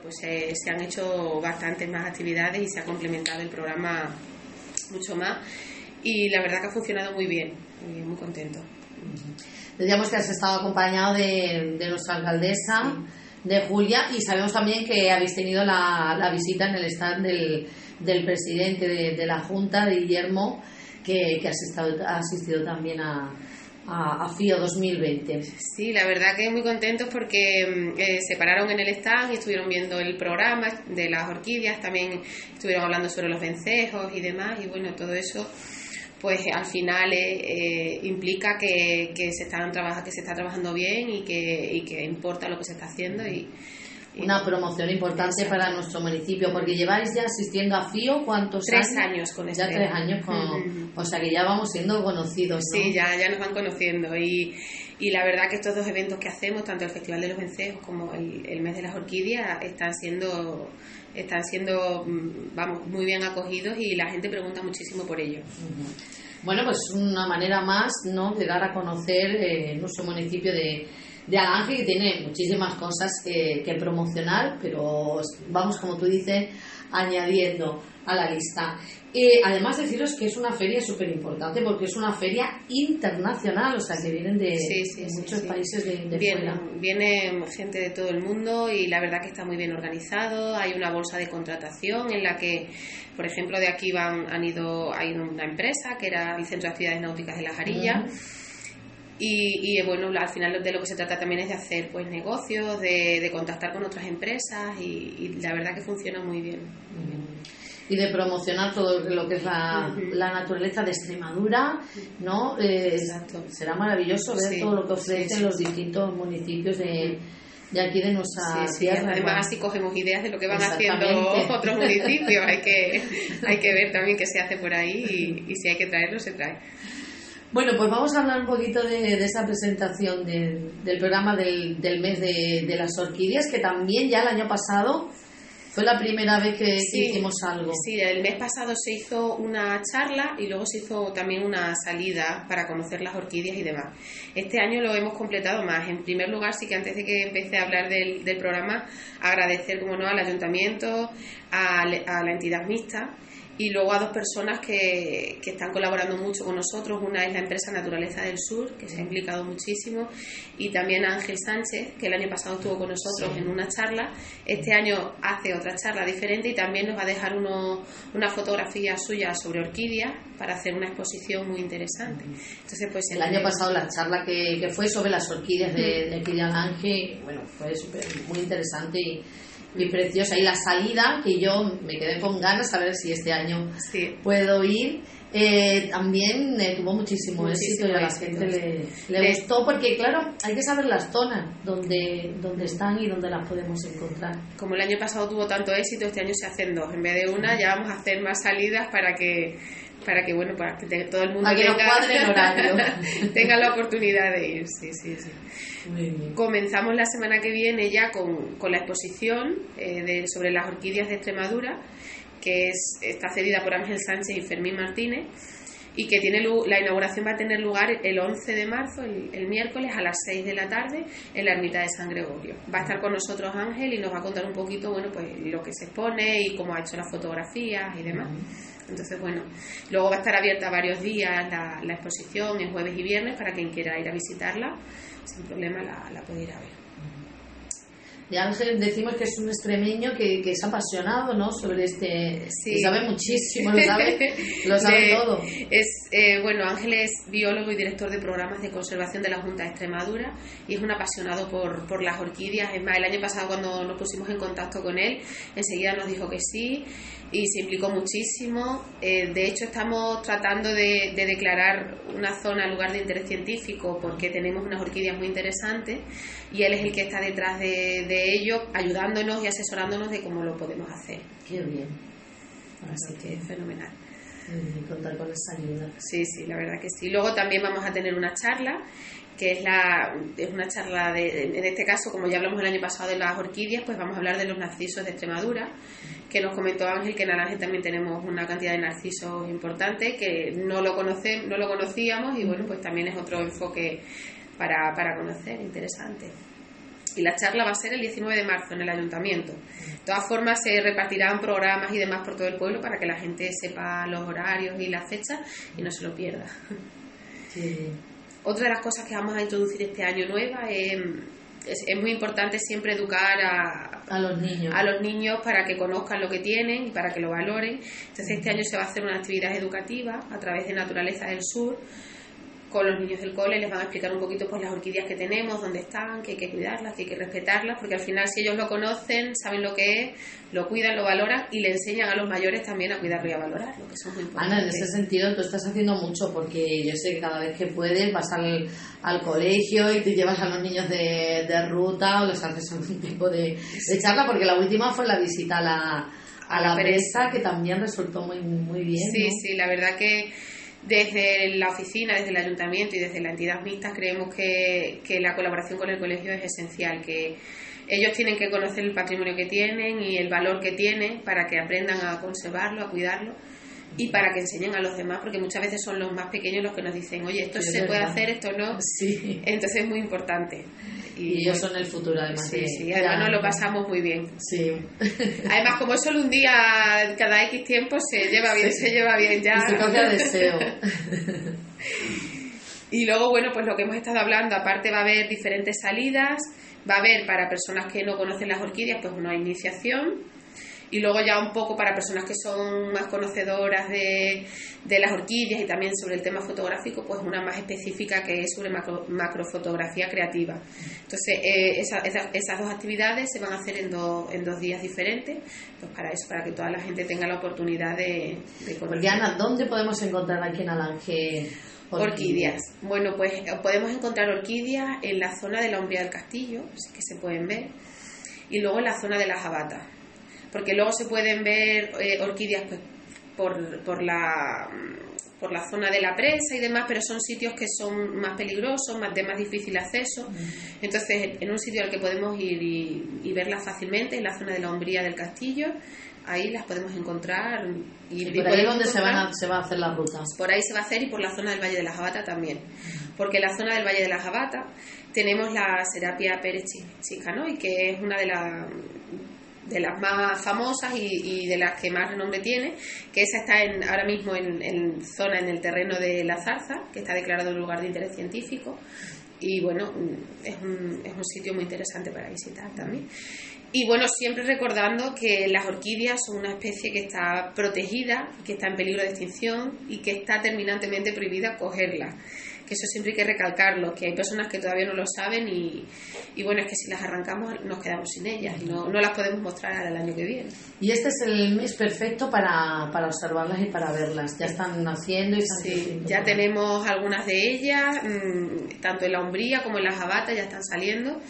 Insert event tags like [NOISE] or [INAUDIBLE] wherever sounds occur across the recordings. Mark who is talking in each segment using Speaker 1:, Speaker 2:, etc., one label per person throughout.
Speaker 1: Pues eh, se han hecho bastantes más actividades y se ha complementado el programa mucho más. Y la verdad que ha funcionado muy bien, muy, muy contento.
Speaker 2: Decíamos que has estado acompañado de, nuestra alcaldesa, de Julia, y sabemos también que habéis tenido la, visita en el stand del, del presidente de, la Junta, de Guillermo, que, que has, estado, ha asistido también a, a, FIO 2020.
Speaker 1: Sí, la verdad que muy contentos porque mm, eh, se pararon en el stand y estuvieron viendo el programa de las orquídeas, también estuvieron hablando sobre los vencejos y demás, y bueno, todo eso pues al final eh, eh, implica que, que se están que se está trabajando bien y que, y que importa lo que se está haciendo y,
Speaker 2: una promoción importante para nuestro municipio, porque lleváis ya asistiendo a FIO, ¿cuántos
Speaker 1: tres años? con
Speaker 2: este. Ya tres años con... O sea que ya vamos siendo conocidos,
Speaker 1: Sí, ya, ya nos van conociendo y, y la verdad que estos dos eventos que hacemos, tanto el Festival de los Vencejos como el, el Mes de las Orquídeas, están siendo están siendo mm, vamos muy bien acogidos y la gente pregunta muchísimo por ello.
Speaker 2: Bueno, pues una manera más ¿no? de dar a conocer eh, nuestro municipio de, de Alange que tiene muchísimas cosas que, promocionar, pero vamos, como tú dices, añadiendo a la lista. Eh, además, deciros que es una feria súper importante porque es una feria internacional, o sea, que vienen de, muchos países de, de
Speaker 1: viene, Viene gente de todo el mundo y la verdad que está muy bien organizado. Hay una bolsa de contratación en la que, por ejemplo, de aquí van, han ido, hay una empresa que era el Centro de Actividades Náuticas de La Jarilla. Y, bueno, al final de lo que se trata también es de hacer pues negocios, de, contactar con otras empresas y, la verdad que funciona muy bien.
Speaker 2: Y de promocionar todo lo que es la, naturaleza de Extremadura, ¿no? Eh, Exacto. Será maravilloso ver todo lo que ofrecen los distintos municipios de, aquí de nuestra tierra.
Speaker 1: Además, así cogemos ideas de lo que van haciendo [LAUGHS] otros municipios. hay, que, hay que ver también qué se hace por ahí y, y si hay que traerlo, se trae.
Speaker 2: Bueno, pues vamos a hablar un poquito de, esa presentación del programa del, mes de, las orquídeas, que también ya el año pasado fue la primera vez que, hicimos algo.
Speaker 1: Sí, el mes pasado se hizo una charla y luego se hizo también una salida para conocer las orquídeas y demás. Este año lo hemos completado más. En primer lugar, sí que antes de que empiece a hablar del, programa, agradecer, como no, al ayuntamiento, a la entidad mixta y luego a dos personas que, que, están colaborando mucho con nosotros. Una es la empresa Naturaleza del Sur, que se ha implicado muchísimo, y también Ángel Sánchez, que el año pasado estuvo con nosotros en una charla. Este año hace otra charla diferente y también nos va a dejar uno, una fotografía suya sobre orquídeas para hacer una exposición muy interesante.
Speaker 2: Entonces, pues el, año pasado la charla que, que, fue sobre las orquídeas de, de Ángel, bueno, fue muy interesante y muy preciosa. Y la salida, que yo me quedé con ganas a ver si este año puedo ir. Eh, también eh, tuvo muchísimo, éxito y a la gente le, gustó porque claro hay que saber las zonas donde, donde están y donde las podemos encontrar
Speaker 1: como el año pasado tuvo tanto éxito este año se hacen dos en vez de una ya vamos a hacer más salidas para que para que bueno para que todo el mundo [LAUGHS] tenga, la oportunidad de ir sí sí sí comenzamos la semana que viene ya con, con la exposición eh, de, sobre las orquídeas de Extremadura que es, está cedida por Ángel Sánchez y Fermín Martínez y que tiene la inauguración va a tener lugar el 11 de marzo, el, miércoles a las 6 de la tarde en la ermita de San Gregorio. Va a estar con nosotros Ángel y nos va a contar un poquito, bueno, pues lo que se expone y cómo ha hecho las fotografías y demás. Entonces, bueno, luego va a estar abierta varios días la, la exposición, en jueves y viernes, para quien quiera ir a visitarla, sin problema la, la puede ir a ver.
Speaker 2: Ya decimos que es un extremeño que, que es apasionado ¿no? sobre este. Sí. sabe muchísimo, lo sabe, [LAUGHS] lo sabe todo.
Speaker 1: Es, eh, bueno, Ángel es biólogo y director de programas de conservación de la Junta de Extremadura y es un apasionado por, por las orquídeas. Es más, el año pasado, cuando nos pusimos en contacto con él, enseguida nos dijo que sí y se implicó muchísimo. Eh, de hecho, estamos tratando de, declarar una zona lugar de interés científico porque tenemos unas orquídeas muy interesantes y él es el que está detrás de, ello, ayudándonos y asesorándonos de cómo lo podemos hacer.
Speaker 2: Qué bien.
Speaker 1: Así que es fenomenal.
Speaker 2: Contar con esa ayuda.
Speaker 1: Sí, sí, la verdad que sí. Luego también vamos a tener una charla que es, la, es una charla de, en este caso, como ya hablamos el año pasado de las orquídeas, pues vamos a hablar de los narcisos de Extremadura que nos comentó Ángel que en Aranje también tenemos una cantidad de narcisos importante, que no lo, conoce, no lo conocíamos y bueno, pues también es otro enfoque para, para conocer, interesante. Y la charla va a ser el 19 de marzo en el ayuntamiento. De todas formas, se repartirán programas y demás por todo el pueblo para que la gente sepa los horarios y las fechas y no se lo pierda. Otra de las cosas que vamos a introducir este año nueva es, es, muy importante siempre educar a,
Speaker 2: a, los niños.
Speaker 1: a los niños para que conozcan lo que tienen y para que lo valoren. Entonces este año se va a hacer una actividad educativa a través de Naturaleza del Sur con los niños del cole les van a explicar un poquito pues las orquídeas que tenemos, dónde están, que hay que cuidarlas, que hay que respetarlas, porque al final si ellos lo conocen, saben lo que es, lo cuidan, lo valoran y le enseñan a los mayores también a cuidarlo y a valorar, lo que son muy importantes.
Speaker 2: Ana, en ese sentido tú estás haciendo mucho porque yo sé que cada vez que puedes vas al, al colegio y te llevas a los niños de, de ruta o les haces algún tipo de, de charla, porque la última fue la visita a la, a la presa que también resultó muy, muy bien.
Speaker 1: Sí, sí, la verdad que desde la oficina, desde el ayuntamiento y desde la entidad mixta creemos que, que la colaboración con el colegio es esencial, que ellos tienen que conocer el patrimonio que tienen y el valor que tienen para que aprendan a conservarlo, a cuidarlo y para que enseñen a los demás, porque muchas veces son los más pequeños los que nos dicen, oye, esto se puede hacer, esto no.
Speaker 2: Sí.
Speaker 1: Entonces es muy importante.
Speaker 2: Y, ellos son el futuro, además.
Speaker 1: Sí, sí, además nos lo pasamos muy bien.
Speaker 2: Sí. [LAUGHS]
Speaker 1: Además, como es solo un día cada X tiempo, se lleva bien, se lleva bien ya.
Speaker 2: se cambia deseo. [LAUGHS]
Speaker 1: y luego, bueno, pues lo que hemos estado hablando, aparte va a haber diferentes salidas, va a haber para personas que no conocen las orquídeas, pues una iniciación y luego ya un poco para personas que son más conocedoras de, de las orquídeas y también sobre el tema fotográfico, pues una más específica que es sobre macrofotografía creativa. Entonces, eh, esas dos actividades se van a hacer en, en dos días diferentes, pues para eso, para que toda la gente tenga la oportunidad de, de
Speaker 2: conocer. Ana, ¿dónde podemos encontrar aquí en Alange
Speaker 1: Orquídeas. Bueno, pues podemos encontrar orquídeas en la zona de la Umbría del Castillo, así que se pueden ver, y luego en la zona de la Jabata porque luego se pueden ver eh, orquídeas pues, por, por, la, por la zona de la presa y demás, pero son sitios que son más peligrosos, más de más difícil acceso. Entonces, en un sitio al que podemos ir y, verlas fácilmente, en la zona de la hombría del castillo, ahí las podemos encontrar.
Speaker 2: Y, por ahí donde se, van se va a hacer la ruta.
Speaker 1: Por ahí se va a hacer y por la zona del Valle de la Jabata también. Porque en la zona del Valle de la Jabata tenemos la Serapia Pérez y que es una de las de las más famosas y, de las que más renombre tiene, que esa está en, ahora mismo en, zona, en el terreno de la zarza, que está declarado un lugar de interés científico. Y bueno, es un, es un sitio muy interesante para visitar también. Y bueno, siempre recordando que las orquídeas son una especie que está protegida, que está en peligro de extinción y que está terminantemente prohibida cogerla eso siempre hay que recalcarlo, que hay personas que todavía no lo saben y, y bueno, es que si las arrancamos nos quedamos sin ellas y no, no las podemos mostrar el año que viene.
Speaker 2: Y este es el mes perfecto para, para observarlas y para verlas. Ya están naciendo y están
Speaker 1: Sí, ya tenemos algunas de ellas, mm, tanto en la umbría como en la jabata ya están saliendo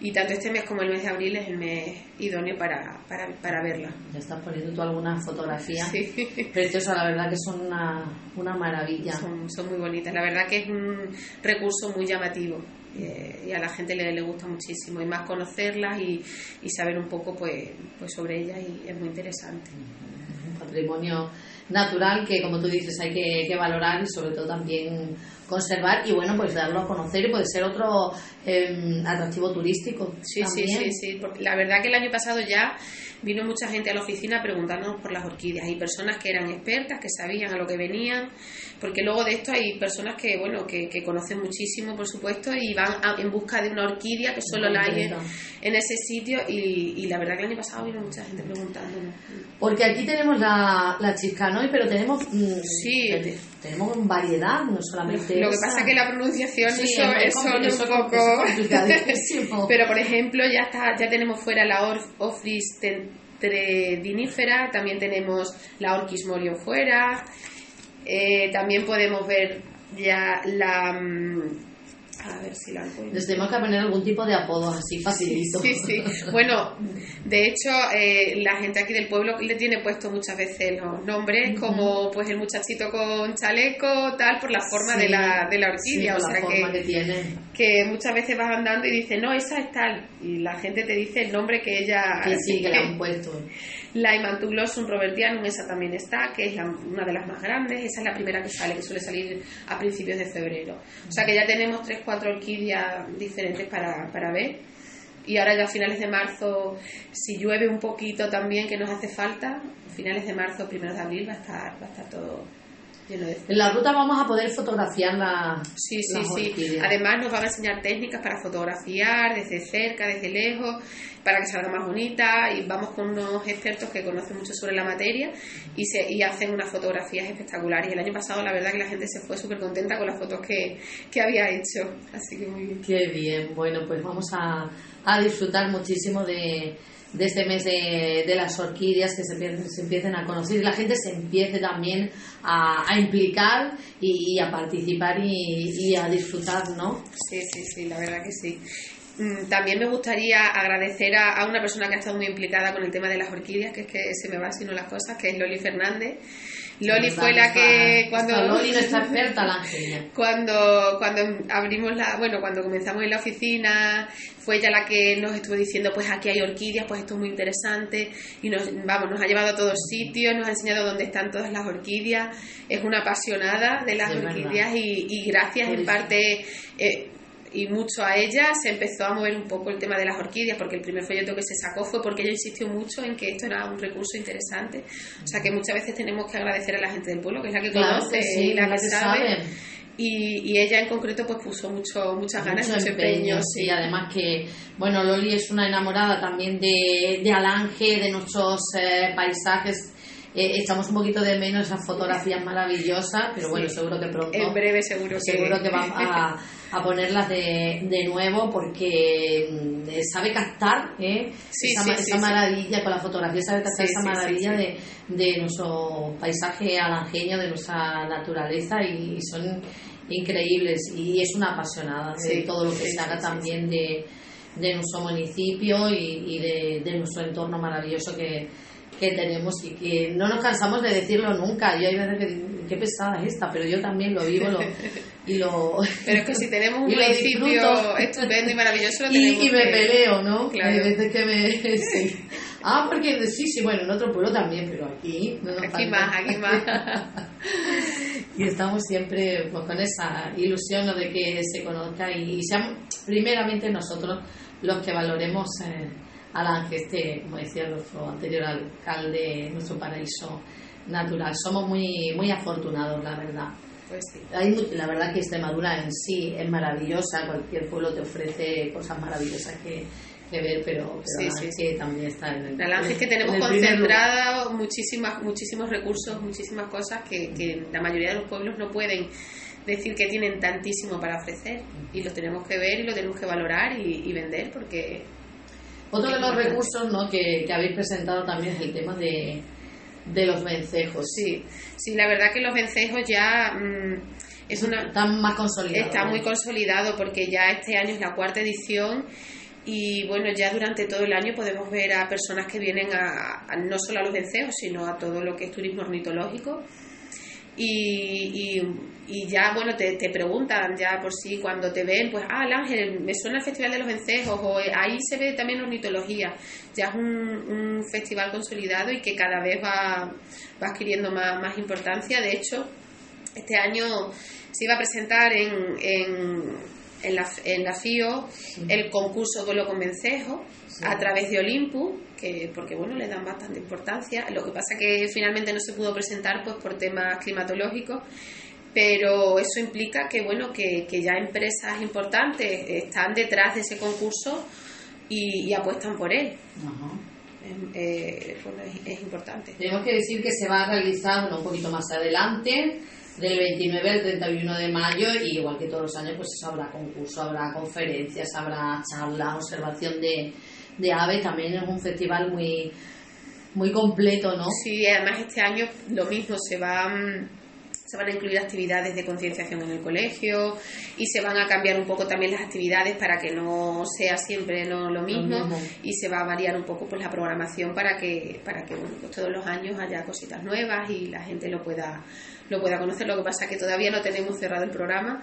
Speaker 1: y tanto este mes como el mes de abril es el mes idóneo para, para, para verla.
Speaker 2: Ya estás poniendo tú alguna fotografía sí. preciosa, la verdad que son una, una maravilla.
Speaker 1: Son, son, muy bonitas, la verdad que es un recurso muy llamativo eh, y a la gente le, le, gusta muchísimo y más conocerlas y, y saber un poco pues, pues sobre ellas y es muy interesante.
Speaker 2: Un patrimonio natural que como tú dices hay que, que valorar y sobre todo también conservar y bueno, pues darlo a conocer y puede ser otro eh, atractivo turístico.
Speaker 1: Sí, sí, sí, sí, porque la verdad que el año pasado ya vino mucha gente a la oficina preguntándonos por las orquídeas. Y personas que eran expertas, que sabían a lo que venían, porque luego de esto hay personas que, bueno, que, que conocen muchísimo, por supuesto, y van en busca de una orquídea que solo la hay en, ese sitio. Y, y, la verdad que el año pasado vino mucha gente preguntándonos.
Speaker 2: Porque aquí tenemos la, la chiscanoy, pero tenemos... Mm,
Speaker 1: sí.
Speaker 2: Tenemos variedad, no solamente
Speaker 1: Lo que pasa es que la pronunciación sí, eso, es, eso un poco... [LAUGHS] pero por ejemplo ya está ya tenemos fuera la Orf, Ofris dinífera, también tenemos la Orchis morio fuera, eh, también podemos ver ya la... Mm, a ver si la encuentro.
Speaker 2: Les tenemos que poner algún tipo de apodo así facilito.
Speaker 1: Sí, sí. Bueno, de hecho, eh, la gente aquí del pueblo le tiene puesto muchas veces los nombres, como pues el muchachito con chaleco, tal, por la forma de, la, de la orquídea.
Speaker 2: o sea que, tiene.
Speaker 1: que muchas veces vas andando y dices, no, esa es tal. Y la gente te dice el nombre que ella.
Speaker 2: Que sí, que le han puesto.
Speaker 1: La Imantuglossum robertianum, esa también está, que es una de las más grandes. Esa es la primera que sale, que suele salir a principios de febrero. O sea que ya tenemos tres, cuatro orquídeas diferentes para, para ver. y ahora ya a finales de marzo, si llueve un poquito también, que nos hace falta, finales de marzo, primeros de abril va a estar, va a estar todo
Speaker 2: en la ruta vamos a poder fotografiar la,
Speaker 1: sí, sí, sí. Además nos van a enseñar técnicas para fotografiar desde cerca, desde lejos, para que salga más bonita y vamos con unos expertos que conocen mucho sobre la materia y, se, y hacen unas fotografías espectaculares. Y el año pasado la verdad que la gente se fue súper contenta con las fotos que, que había hecho. Así que muy bien.
Speaker 2: Qué bien. Bueno, pues vamos a, a disfrutar muchísimo de de este mes de, de las orquídeas que se empiecen, se empiecen, a conocer y la gente se empiece también a, a implicar y, a participar y, y, a disfrutar, ¿no?
Speaker 1: Sí, sí, sí, la verdad que sí. Mm, también me gustaría agradecer a, a, una persona que ha estado muy implicada con el tema de las orquídeas, que es que se me va sino las cosas, que es Loli Fernández. Loli fue la que cuando
Speaker 2: Loli [LAUGHS] experta la
Speaker 1: cuando cuando abrimos la bueno cuando comenzamos en la oficina fue ella la que nos estuvo diciendo pues aquí hay orquídeas pues esto es muy interesante y nos vamos nos ha llevado a todos sitios nos ha enseñado dónde están todas las orquídeas. Es una apasionada de las orquídeas y, y, gracias en parte eh, y mucho a ella se empezó a mover un poco el tema de las orquídeas, porque el primer folleto que se sacó fue porque ella insistió mucho en que esto era un recurso interesante. O sea que muchas veces tenemos que agradecer a la gente del pueblo, que es la que conoce y la que sabe. Y, y, ella en concreto pues puso mucho muchas ganas mucho, empeño,
Speaker 2: sí. además que bueno Loli es una enamorada también de, de Alange de nuestros eh, paisajes eh, echamos un poquito de menos esas fotografías maravillosas pero bueno seguro que pronto
Speaker 1: en breve seguro
Speaker 2: seguro que, vamos a, [LAUGHS] a ponerlas de, de nuevo porque mm, sabe captar ¿eh? esa, maravilla con la fotografía, sabe captar esa maravilla de, de, nuestro paisaje alangeño, de nuestra naturaleza y, son increíbles y es una apasionada de todo lo que se haga también de, de nuestro municipio y, y de, de nuestro entorno maravilloso que, que tenemos y que no nos cansamos de decirlo nunca. Yo hay veces que qué pesada es esta, pero yo también lo vivo lo, y lo... [LAUGHS]
Speaker 1: Pero es que si tenemos un [LAUGHS] municipio estupendo y maravilloso lo [LAUGHS] tenemos
Speaker 2: y, y me peleo, ¿no? Claro. Hay veces que me... Sí. Ah, porque sí, sí, bueno, en otro pueblo también, pero aquí...
Speaker 1: No aquí más, aquí más.
Speaker 2: y estamos siempre pues, con esa ilusión de que se conozca y, seamos primeramente nosotros los que valoremos... Eh, Alan, que este, como decía nuestro anterior alcalde, nuestro paraíso natural. Somos muy, muy afortunados, la verdad.
Speaker 1: Pues sí.
Speaker 2: Hay, la verdad que Extremadura en sí es maravillosa, cualquier pueblo te ofrece cosas maravillosas que, que ver, pero, pero sí, sí, también está en el.
Speaker 1: La es que tenemos concentrado muchísimas, muchísimos recursos, muchísimas cosas que, que la mayoría de los pueblos no pueden decir que tienen tantísimo para ofrecer y lo tenemos que ver y lo tenemos que valorar y, y vender porque
Speaker 2: otro de los recursos ¿no? que, que, habéis presentado también es el tema de, de los vencejos.
Speaker 1: Sí, sí, la verdad que los vencejos ya mm, es una
Speaker 2: están más consolidados.
Speaker 1: Está muy consolidado porque ya este año es la cuarta edición y bueno, ya durante todo el año podemos ver a personas que vienen a, a no solo a los vencejos, sino a todo lo que es turismo ornitológico y, y, ya, bueno, te, te, preguntan ya por si cuando te ven, pues, ah, el Ángel, me suena el Festival de los Vencejos, o eh, ahí se ve también ornitología. Ya es un, un festival consolidado y que cada vez va, va adquiriendo más, más importancia. De hecho, este año se iba a presentar en, en, en, la, en la FIO el concurso Vuelo con Vencejos a través de Olympus que porque bueno le dan bastante importancia lo que pasa que finalmente no se pudo presentar pues por temas climatológicos pero eso implica que bueno que, que ya empresas importantes están detrás de ese concurso y, apuestan por él. Eh, es, importante.
Speaker 2: Tenemos que decir que se va a realizar un poquito más adelante del 29 al 31 de mayo y igual que todos los años pues habrá concurso, habrá conferencias, habrá charla, observación de, de ave también es un festival muy, muy completo, ¿no?
Speaker 1: Sí, además este año lo mismo, se van, se van a incluir actividades de concienciación en el colegio y se van a cambiar un poco también las actividades para que no sea siempre no lo mismo, y se va a variar un poco pues la programación para que para que bueno, pues todos los años haya cositas nuevas y la gente lo pueda lo pueda conocer. Lo que pasa es que todavía no tenemos cerrado el programa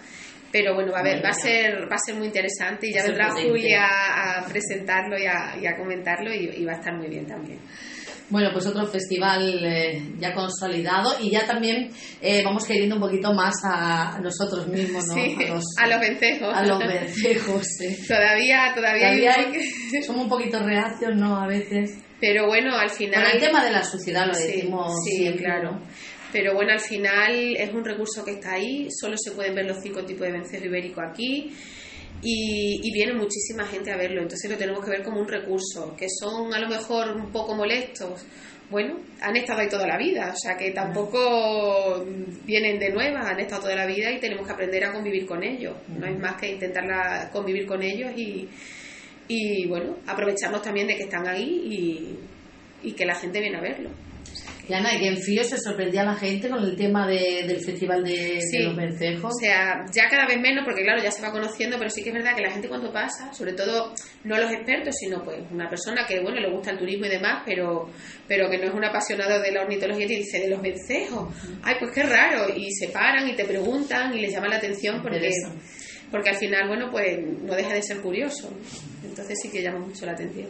Speaker 1: Pero bueno, va a, ver, va a ser va a ser muy interesante y ya vendrá Julia a presentarlo y a, y a comentarlo y, va a estar muy bien también.
Speaker 2: Bueno, pues otro festival eh, ya consolidado y ya también eh, vamos queriendo un poquito más a nosotros mismos, ¿no?
Speaker 1: a, los, a los vencejos.
Speaker 2: A los vencejos,
Speaker 1: Todavía, todavía, [LAUGHS]
Speaker 2: somos un poquito reacios, ¿no? A veces.
Speaker 1: Pero bueno, al final...
Speaker 2: el tema de la suciedad lo decimos
Speaker 1: sí, claro. Pero bueno, al final es un recurso que está ahí, solo se pueden ver los cinco tipos de vencejo ibérico aquí y, viene muchísima gente a verlo, entonces lo tenemos que ver como un recurso, que son a lo mejor un poco molestos. Bueno, han estado ahí toda la vida, o sea que tampoco vienen de nuevas, han estado toda la vida y tenemos que aprender a convivir con ellos. No hay más que intentar convivir con ellos y, y bueno, aprovecharnos también de que están ahí y, y que la gente viene a verlo.
Speaker 2: Y Ana, que en Fío se sorprendía a la gente con el tema del festival de, los vencejos.
Speaker 1: O sea, ya cada vez menos, porque claro, ya se va conociendo, pero sí que es verdad que la gente cuando pasa, sobre todo no los expertos, sino pues una persona que, bueno, le gusta el turismo y demás, pero, pero que no es un apasionado de la ornitología, y dice, de los vencejos, ay, pues qué raro, y se paran y te preguntan y les llama la atención porque, porque al final, bueno, pues no deja de ser curioso. Entonces sí que llama mucho la atención.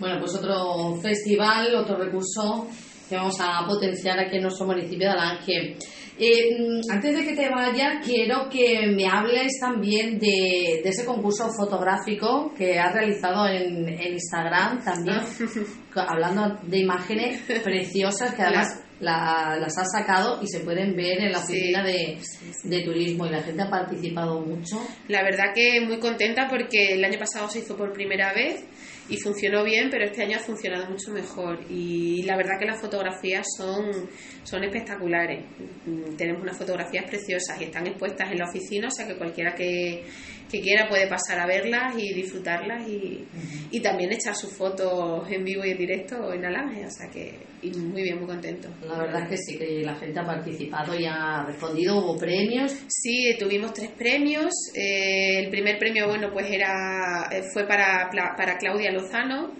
Speaker 2: Bueno, pues otro festival, otro recurso que vamos a potenciar aquí en nuestro municipio de Alange. Eh, mm, antes de que te vayas, quiero que me hables también de, ese concurso fotográfico que has realizado en, Instagram también, [LAUGHS] hablando de imágenes preciosas que además las has sacado y se pueden ver en la oficina de, de, turismo y la gente ha participado mucho.
Speaker 1: La verdad que muy contenta porque el año pasado se hizo por primera vez y funcionó bien, pero este año ha funcionado mucho mejor. Y la verdad que las fotografías son, son espectaculares. Mm, tenemos unas fotografías preciosas y están expuestas en la oficina, o sea que cualquiera que, que quiera puede pasar a verlas y disfrutarlas y, y, también echar sus fotos en vivo y en directo en Alange, o sea que y muy bien, muy contento.
Speaker 2: La verdad es que sí, que la gente ha participado y ha respondido, hubo premios.
Speaker 1: Sí, tuvimos tres premios, eh, el primer premio, bueno, pues era eh, fue para, para Claudia Lozano,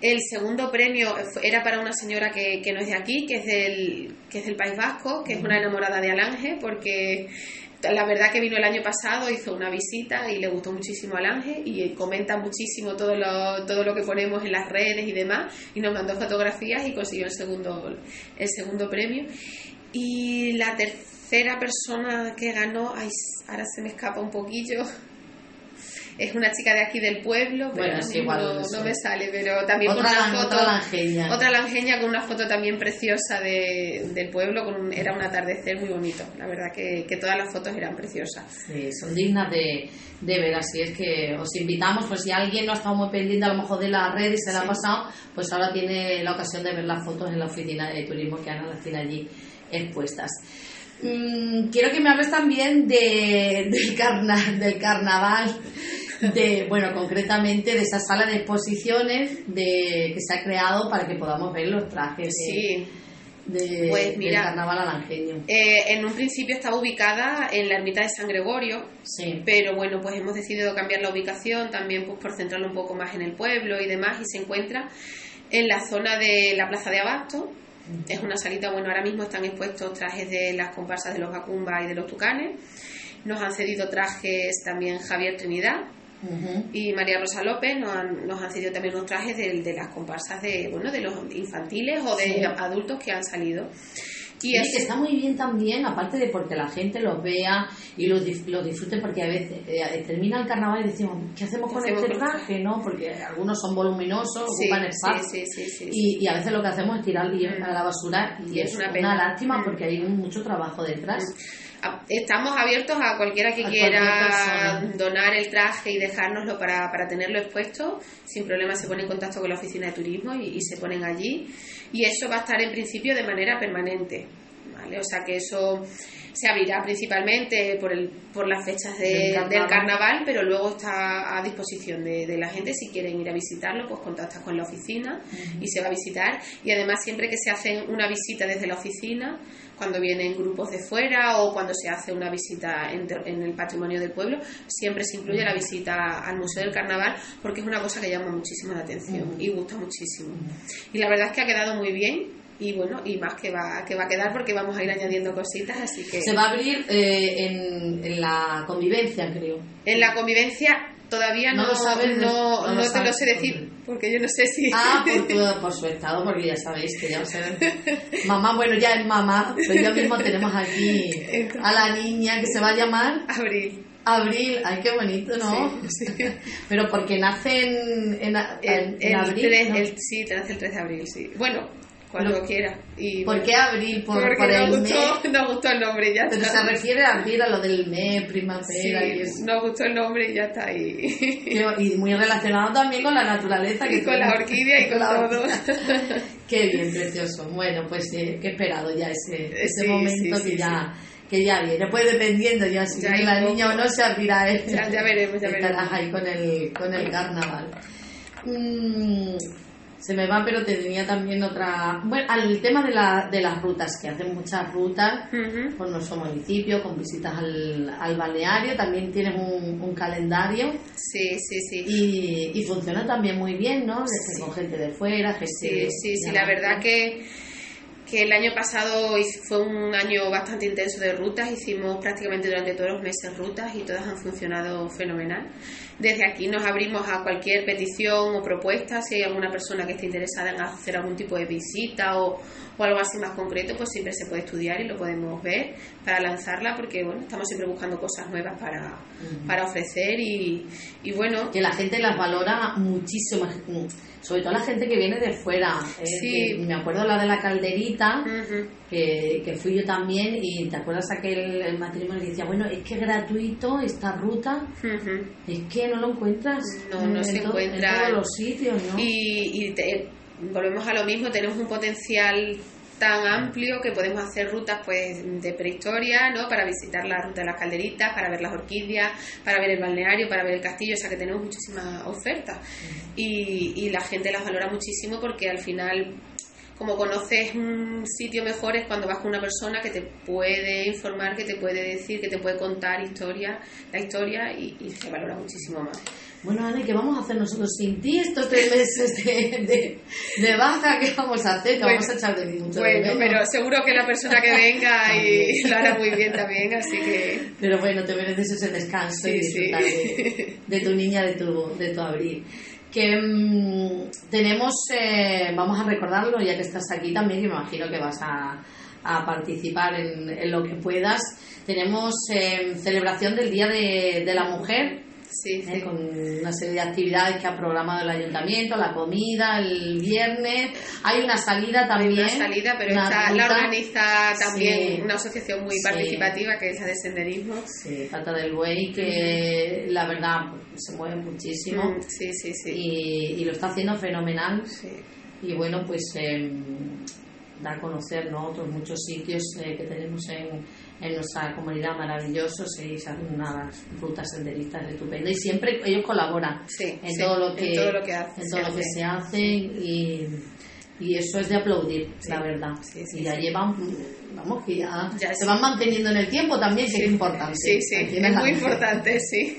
Speaker 1: el segundo premio era para una señora que, que no es de aquí, que es del, que es del País Vasco, que es una enamorada de Alange, porque la verdad que vino el año pasado, hizo una visita y le gustó muchísimo al Ángel y comenta muchísimo todo lo, todo lo que ponemos en las redes y demás y nos mandó fotografías y consiguió el segundo, el segundo premio. Y la tercera persona que ganó, ahora se me escapa un poquillo, es una chica de aquí del pueblo, pero no, me sale, pero también
Speaker 2: otra, con una foto, otra langeña.
Speaker 1: otra langeña con una foto también preciosa de, del pueblo, con era un atardecer muy bonito, la verdad que, que, todas las fotos eran preciosas.
Speaker 2: Sí, son dignas de, de ver, así es que os invitamos, pues si alguien no ha estado muy pendiente a lo mejor de la red y se la ha pasado, pues ahora tiene la ocasión de ver las fotos en la oficina de turismo que Ana las tiene allí expuestas. Mm, quiero que me hables también de, del, carna, del carnaval de, bueno, concretamente de esa sala de exposiciones de, que se ha creado para que podamos ver los trajes de, pues del carnaval alangeño.
Speaker 1: Eh, en un principio estaba ubicada en la ermita de San Gregorio, pero bueno, pues hemos decidido cambiar la ubicación también pues por centrarlo un poco más en el pueblo y demás y se encuentra en la zona de la Plaza de Abasto. Es una salita, bueno, ahora mismo están expuestos trajes de las comparsas de los Bacumba y de los Tucanes. Nos han cedido trajes también Javier Trinidad, y María Rosa López nos han, nos han cedido también unos trajes de, de, las comparsas de, bueno, de los infantiles o de adultos que han salido.
Speaker 2: Y es que está muy bien también, aparte de porque la gente los vea y los, los disfrute, porque a veces eh, termina el carnaval y decimos, ¿qué hacemos con este traje? ¿no? Porque algunos son voluminosos, ocupan espacio. y, y, a veces lo que hacemos es tirar a la basura y, es, una, lástima mm. porque hay mucho trabajo detrás.
Speaker 1: Estamos abiertos a cualquiera que quiera donar el traje y dejárnoslo para, para, tenerlo expuesto. Sin problema se pone en contacto con la oficina de turismo y, se ponen allí. Y eso va a estar en principio de manera permanente. ¿vale? O sea que eso se abrirá principalmente por, el, por las fechas del, carnaval. pero luego está a disposición de, la gente. Si quieren ir a visitarlo, pues contactas con la oficina y se va a visitar. Y además, siempre que se hace una visita desde la oficina, cuando vienen grupos de fuera o cuando se hace una visita en, el patrimonio del pueblo, siempre se incluye la visita al Museo del Carnaval porque es una cosa que llama muchísimo la atención y gusta muchísimo. Y la verdad es que ha quedado muy bien y bueno, y más que va, que va a quedar porque vamos a ir añadiendo cositas, así que...
Speaker 2: Se va a abrir eh, en, en la convivencia, creo.
Speaker 1: En la convivencia todavía no,
Speaker 2: No lo sabes,
Speaker 1: no,
Speaker 2: no lo
Speaker 1: no te lo sé decir, porque yo no sé si...
Speaker 2: Ah, [LAUGHS] por, tu- por su estado, porque ya sabéis que ya os [LAUGHS] Mamá, bueno, ya es mamá, pero ya mismo tenemos aquí a la niña que se va a llamar
Speaker 1: Abril.
Speaker 2: Abril. Ay, qué bonito, ¿no?
Speaker 1: Sí, sí.
Speaker 2: Pero porque nace en, en, en-
Speaker 1: El,
Speaker 2: en abril.
Speaker 1: 3,
Speaker 2: ¿no?
Speaker 1: el, sí, nace el 3 de abril, sí. Bueno, cuando quiera. Y,
Speaker 2: ¿Por
Speaker 1: bueno,
Speaker 2: qué abril? Por,
Speaker 1: porque
Speaker 2: por el
Speaker 1: nos,
Speaker 2: mes. [LAUGHS]
Speaker 1: gustó, nos gustó el nombre y ya
Speaker 2: Pero
Speaker 1: está.
Speaker 2: se refiere a abril, a lo del mes,
Speaker 1: Sí,
Speaker 2: primavera y eso.
Speaker 1: nos gustó el nombre y ya está ahí.
Speaker 2: Qué- Y muy relacionado también con la naturaleza.
Speaker 1: Y
Speaker 2: tú
Speaker 1: con la
Speaker 2: eres-
Speaker 1: orquídea y [LAUGHS] con
Speaker 2: la
Speaker 1: todo. [LAUGHS]
Speaker 2: Qué bien, precioso. Bueno, pues eh, que he esperado ya ese, ese
Speaker 1: Sí,
Speaker 2: momento
Speaker 1: sí,
Speaker 2: que,
Speaker 1: sí,
Speaker 2: ya, que ya viene. Pues dependiendo ya si
Speaker 1: Ya
Speaker 2: la niña o no, se abrirá el,
Speaker 1: Ya- ya veremos, ya
Speaker 2: estarás
Speaker 1: veremos.
Speaker 2: ahí con el, con el carnaval. Mm, se me va, pero tenía también otra... Bueno, al tema de, la, de las rutas, que hacen muchas rutas
Speaker 1: Ujú.
Speaker 2: por nuestro municipio, con visitas al, al balneario, también tienes un, un calendario
Speaker 1: Sí, sí, sí.
Speaker 2: y, y funciona también muy bien, ¿no?
Speaker 1: Sí.
Speaker 2: Con gente de fuera, gente
Speaker 1: Sí, sí, sí, la verdad que, que el año pasado fue un año bastante intenso de rutas, hicimos prácticamente durante todos los meses rutas y todas han funcionado fenomenal. Desde aquí nos abrimos a cualquier petición o propuesta, si hay alguna persona que esté interesada en hacer algún tipo de visita o, o algo así más concreto, pues siempre se puede estudiar y lo podemos ver para lanzarla, porque bueno, estamos siempre buscando cosas nuevas para, para ofrecer y, y bueno,
Speaker 2: que la gente las valora muchísimo, sobre todo la gente que viene de fuera. ¿eh?
Speaker 1: Sí.
Speaker 2: Que me acuerdo la de la calderita, que, que fui yo también, y te acuerdas aquel el matrimonio que decía, bueno, es que es gratuito esta ruta, es que no lo encuentras
Speaker 1: No, no
Speaker 2: en,
Speaker 1: se
Speaker 2: to- en
Speaker 1: encuentra.
Speaker 2: todos los sitios, ¿no?
Speaker 1: Y, y te- volvemos a lo mismo, tenemos un potencial tan amplio que podemos hacer rutas pues de prehistoria, ¿no? Para visitar la ruta de las calderitas, para ver las orquídeas, para ver el balneario, para ver el castillo, o sea que tenemos muchísimas ofertas. Y, y la gente las valora muchísimo porque al final como conoces un sitio mejor es cuando vas con una persona que te puede informar, que te puede decir, que te puede contar historia, la historia y, y se valora muchísimo más.
Speaker 2: Bueno, Ana, ¿y ¿qué vamos a hacer nosotros sin ti estos tres meses de, de, de baja? ¿Qué vamos a hacer?
Speaker 1: Bueno,
Speaker 2: vamos a echar de mucho de
Speaker 1: Bueno,
Speaker 2: menos.
Speaker 1: pero seguro que la persona que venga y lo hará muy bien también, así que
Speaker 2: Pero bueno, te mereces ese descanso y
Speaker 1: Sí, sí.
Speaker 2: disfrutar de, de tu niña, de tu, de tu abril. Que mm, tenemos, eh, vamos a recordarlo ya que estás aquí también, que me imagino que vas a, a participar en, en lo que puedas. Tenemos eh, celebración del Día de, de la Mujer,
Speaker 1: sí,
Speaker 2: eh,
Speaker 1: sí.
Speaker 2: con una serie de actividades que ha programado el ayuntamiento, la comida, el viernes. Hay una salida
Speaker 1: Hay
Speaker 2: también.
Speaker 1: una salida, pero
Speaker 2: una
Speaker 1: esta la organiza también
Speaker 2: Sí.
Speaker 1: una asociación muy participativa que es la de senderismo.
Speaker 2: Sí, Pata del Buey, que la verdad pues, se mueve muchísimo
Speaker 1: Mm, Sí, sí, sí.
Speaker 2: y, y lo está haciendo fenomenal.
Speaker 1: Sí.
Speaker 2: Y bueno, pues eh, da a conocer ¿no? otros muchos sitios eh, que tenemos en, en nuestra comunidad maravillosos y se hacen unas rutas senderistas estupendas. Y siempre ellos colaboran
Speaker 1: Sí,
Speaker 2: en,
Speaker 1: sí,
Speaker 2: todo lo
Speaker 1: en
Speaker 2: que,
Speaker 1: todo lo que hace-
Speaker 2: en todo
Speaker 1: se
Speaker 2: lo que
Speaker 1: hace.
Speaker 2: se hace y, y eso es de aplaudir,
Speaker 1: Sí,
Speaker 2: la verdad. y ya llevan, vamos, que ya,
Speaker 1: Ya
Speaker 2: se van manteniendo en el tiempo también, que es importante.
Speaker 1: Sí, sí, es muy importante, sí.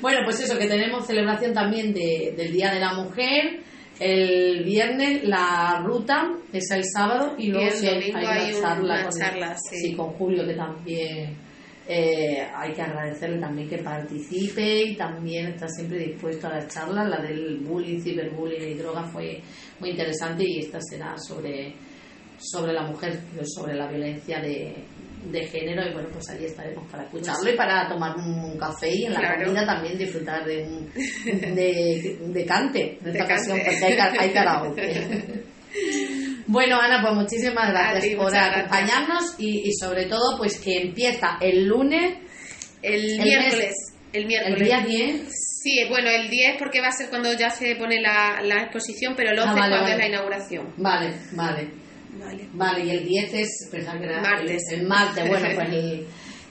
Speaker 2: Bueno, pues eso, que tenemos celebración también de- del Día de la Mujer. El viernes la ruta es el sábado y luego sí hay, una
Speaker 1: un-
Speaker 2: charla,
Speaker 1: una
Speaker 2: con,
Speaker 1: charla, sí.
Speaker 2: con Julio que también eh, hay que agradecerle también que participe y también está siempre dispuesto a las charlas. La del bullying, ciberbullying y droga fue muy interesante y esta será sobre, sobre la mujer, sobre la violencia de, de género y bueno, pues ahí estaremos para escucharlo y para tomar un café y en la
Speaker 1: Claro.
Speaker 2: comida también disfrutar de un [LAUGHS] de, de cante en esta ocasión porque hay, hay karaoke. [LAUGHS] Bueno, Ana, pues muchísimas gracias
Speaker 1: ti,
Speaker 2: por
Speaker 1: gracias.
Speaker 2: acompañarnos y, y sobre todo pues que empieza el lunes,
Speaker 1: El,
Speaker 2: El
Speaker 1: miércoles. El
Speaker 2: el
Speaker 1: miércoles.
Speaker 2: día 10.
Speaker 1: Sí, bueno, el 10 porque va a ser cuando ya se pone la, la exposición, pero el 11
Speaker 2: Ah, vale,
Speaker 1: cuando
Speaker 2: vale.
Speaker 1: es la inauguración.
Speaker 2: Vale, vale.
Speaker 1: Vale.
Speaker 2: Vale, y el 10 es pensaba que era
Speaker 1: Martes.
Speaker 2: El, el martes, bueno, pues el,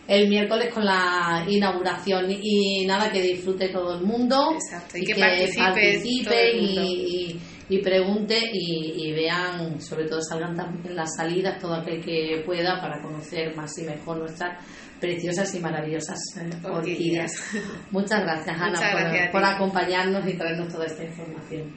Speaker 2: el miércoles con la inauguración y nada, que disfrute todo el mundo
Speaker 1: Exacto, y que participe todo el mundo.
Speaker 2: y, y- y pregunte y, vean, sobre todo salgan también las salidas, todo aquel que pueda para conocer más y mejor nuestras preciosas y maravillosas orquídeas. Muchas gracias, Ana,
Speaker 1: Muchas gracias
Speaker 2: por acompañarnos y traernos toda esta información.